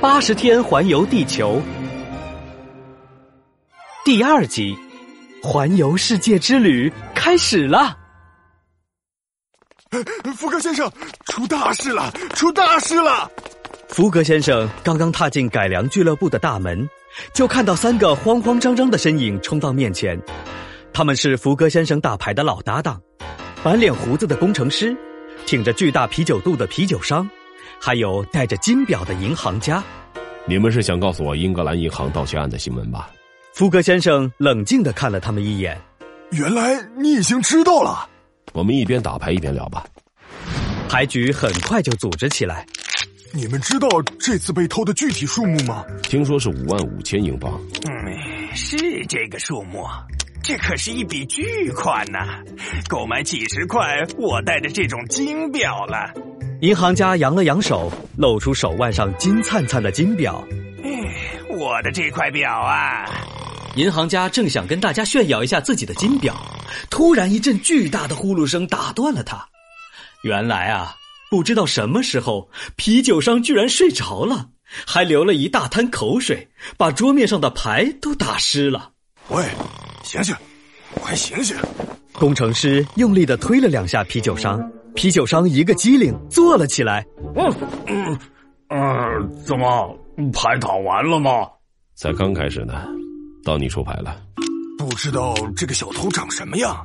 八十天环游地球第二集，环游世界之旅开始了。福格先生，出大事了！出大事了！福格先生刚刚踏进改良俱乐部的大门，就看到三个慌慌张张的身影冲到面前。他们是福格先生打牌的老搭档，满脸胡子的工程师，挺着巨大啤酒肚的啤酒商，还有戴着金表的银行家。你们是想告诉我英格兰银行盗窃案的新闻吧？福格先生冷静的看了他们一眼。原来你已经知道了。我们一边打牌一边聊吧。牌局很快就组织起来。你们知道这次被偷的具体数目吗？听说是五万五千英镑。嗯，是这个数目。这可是一笔巨款呐，够买几十块我戴的这种金表了。银行家扬了扬手，露出手腕上金灿灿的金表。哎，我的这块表啊！银行家正想跟大家炫耀一下自己的金表，突然一阵巨大的呼噜声打断了他。原来啊，不知道什么时候，啤酒商居然睡着了，还流了一大滩口水，把桌面上的牌都打湿了。喂！醒醒，快醒醒！工程师用力的推了两下啤酒商，啤酒商一个机灵坐了起来。嗯嗯嗯，怎么牌打完了吗？才刚开始呢，到你出牌了。不知道这个小偷长什么样，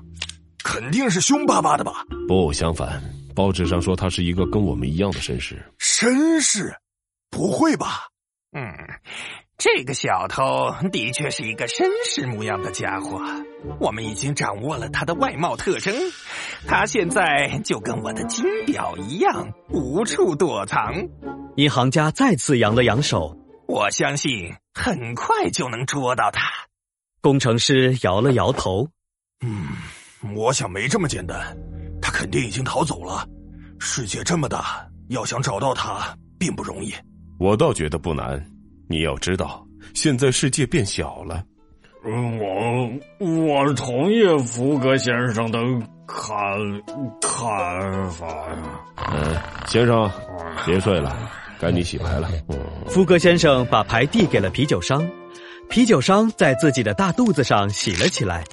肯定是凶巴巴的吧？不，相反，报纸上说他是一个跟我们一样的绅士。绅士？不会吧？嗯。这个小偷的确是一个绅士模样的家伙，我们已经掌握了他的外貌特征，他现在就跟我的金表一样无处躲藏。银行家再次扬了扬手，我相信很快就能捉到他。工程师摇了摇头，嗯，我想没这么简单，他肯定已经逃走了。世界这么大，要想找到他并不容易。我倒觉得不难。你要知道，现在世界变小了。我我同意福格先生的看看法呀。嗯，先生，别睡了，该你洗牌了。福格先生把牌递给了啤酒商，啤酒商在自己的大肚子上洗了起来。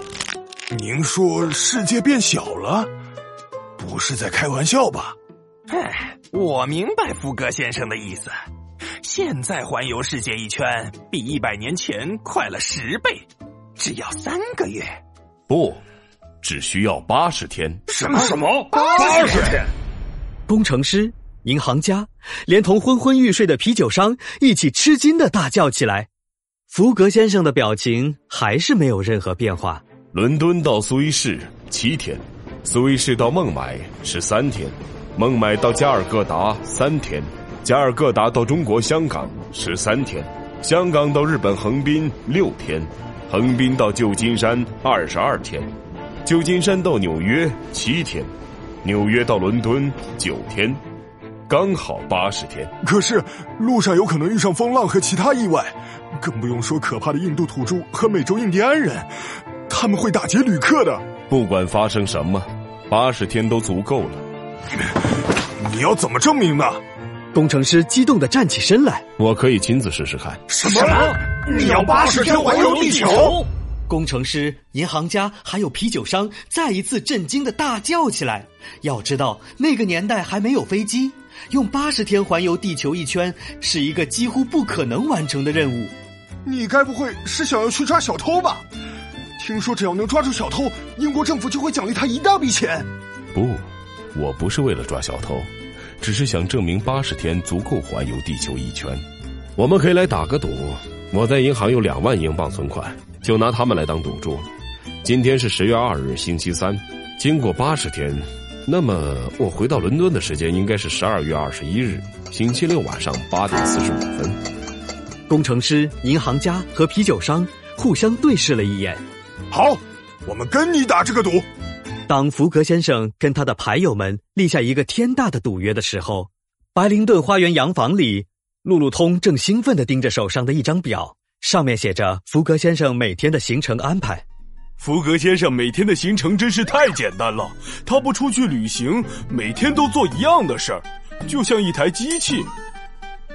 您说世界变小了，不是在开玩笑吧？哎，我明白福格先生的意思。现在环游世界一圈比一百年前快了十倍，只要三个月。不，只需要八十天。什么什么？八十天？工程师、银行家，连同昏昏欲睡的啤酒商一起吃惊的大叫起来。福格先生的表情还是没有任何变化。伦敦到苏伊士七天，苏伊士到孟买十三天，孟买到加尔各答三天。加尔各答到中国香港十三天，香港到日本横滨六天，横滨到旧金山二十二天，旧金山到纽约七天，纽约到伦敦九天，刚好八十天。可是路上有可能遇上风浪和其他意外，更不用说可怕的印度土著和美洲印第安人，他们会打劫旅客的。不管发生什么，八十天都足够了。你要怎么证明呢？工程师激动的站起身来，我可以亲自试试看。什么？你要八十天环游地球？工程师、银行家还有啤酒商再一次震惊的大叫起来。要知道，那个年代还没有飞机，用八十天环游地球一圈是一个几乎不可能完成的任务。你该不会是想要去抓小偷吧？听说只要能抓住小偷，英国政府就会奖励他一大笔钱。不，我不是为了抓小偷。只是想证明八十天足够环游地球一圈，我们可以来打个赌。我在银行有两万英镑存款，就拿他们来当赌注。今天是十月二日，星期三。经过八十天，那么我回到伦敦的时间应该是十二月二十一日，星期六晚上八点四十五分。工程师、银行家和啤酒商互相对视了一眼。好，我们跟你打这个赌。当福格先生跟他的牌友们立下一个天大的赌约的时候，白灵顿花园洋房里，路路通正兴奋地盯着手上的一张表，上面写着福格先生每天的行程安排。福格先生每天的行程真是太简单了，他不出去旅行，每天都做一样的事儿，就像一台机器。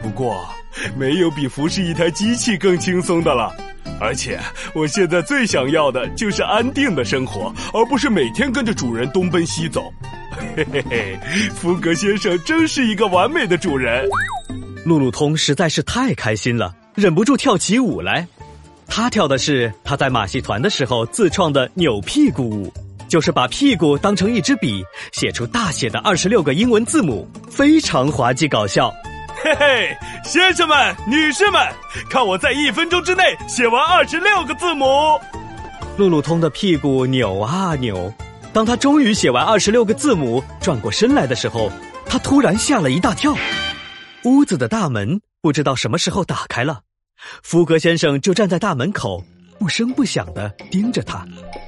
不过，没有比服侍一台机器更轻松的了。而且，我现在最想要的就是安定的生活，而不是每天跟着主人东奔西走。嘿嘿嘿，福格先生真是一个完美的主人。路路通实在是太开心了，忍不住跳起舞来。他跳的是他在马戏团的时候自创的扭屁股舞，就是把屁股当成一支笔，写出大写的二十六个英文字母，非常滑稽搞笑。嘿嘿，先生们、女士们，看我在一分钟之内写完二十六个字母。路路通的屁股扭啊扭，当他终于写完二十六个字母，转过身来的时候，他突然吓了一大跳。屋子的大门不知道什么时候打开了，福格先生就站在大门口，不声不响的盯着他。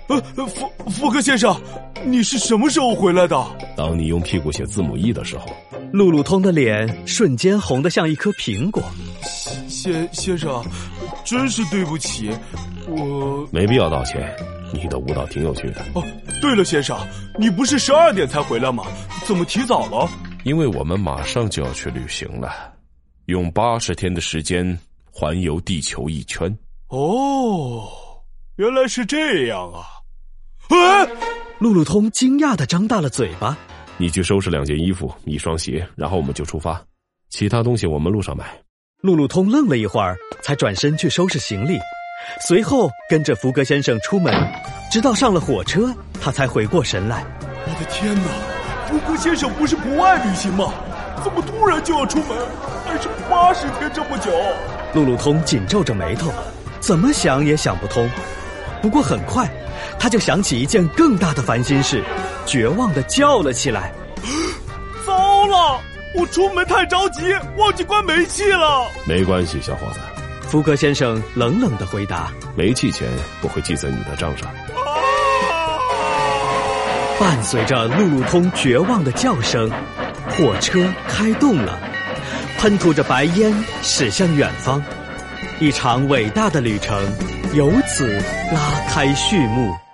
呃，福福克先生，你是什么时候回来的？当你用屁股写字母 E 的时候。路路通的脸瞬间红得像一颗苹果。先先生，真是对不起，我没必要道歉。你的舞蹈挺有趣的。哦，对了，先生，你不是十二点才回来吗？怎么提早了？因为我们马上就要去旅行了，用八十天的时间环游地球一圈。哦，原来是这样啊！啊！路路通惊讶的张大了嘴巴。你去收拾两件衣服，一双鞋，然后我们就出发。其他东西我们路上买。路路通愣了一会儿，才转身去收拾行李，随后跟着福格先生出门，直到上了火车，他才回过神来。我的天哪！福格先生不是不爱旅行吗？怎么突然就要出门？还是八十天这么久？路路通紧皱着眉头，怎么想也想不通。不过很快，他就想起一件更大的烦心事。绝望的叫了起来：“ 糟了！我出门太着急，忘记关煤气了。”没关系，小伙子。福格先生冷冷的回答：“煤气钱不会记在你的账上。”伴随着路路通绝望的叫声，火车开动了，喷吐着白烟驶向远方，一场伟大的旅程由此拉开序幕。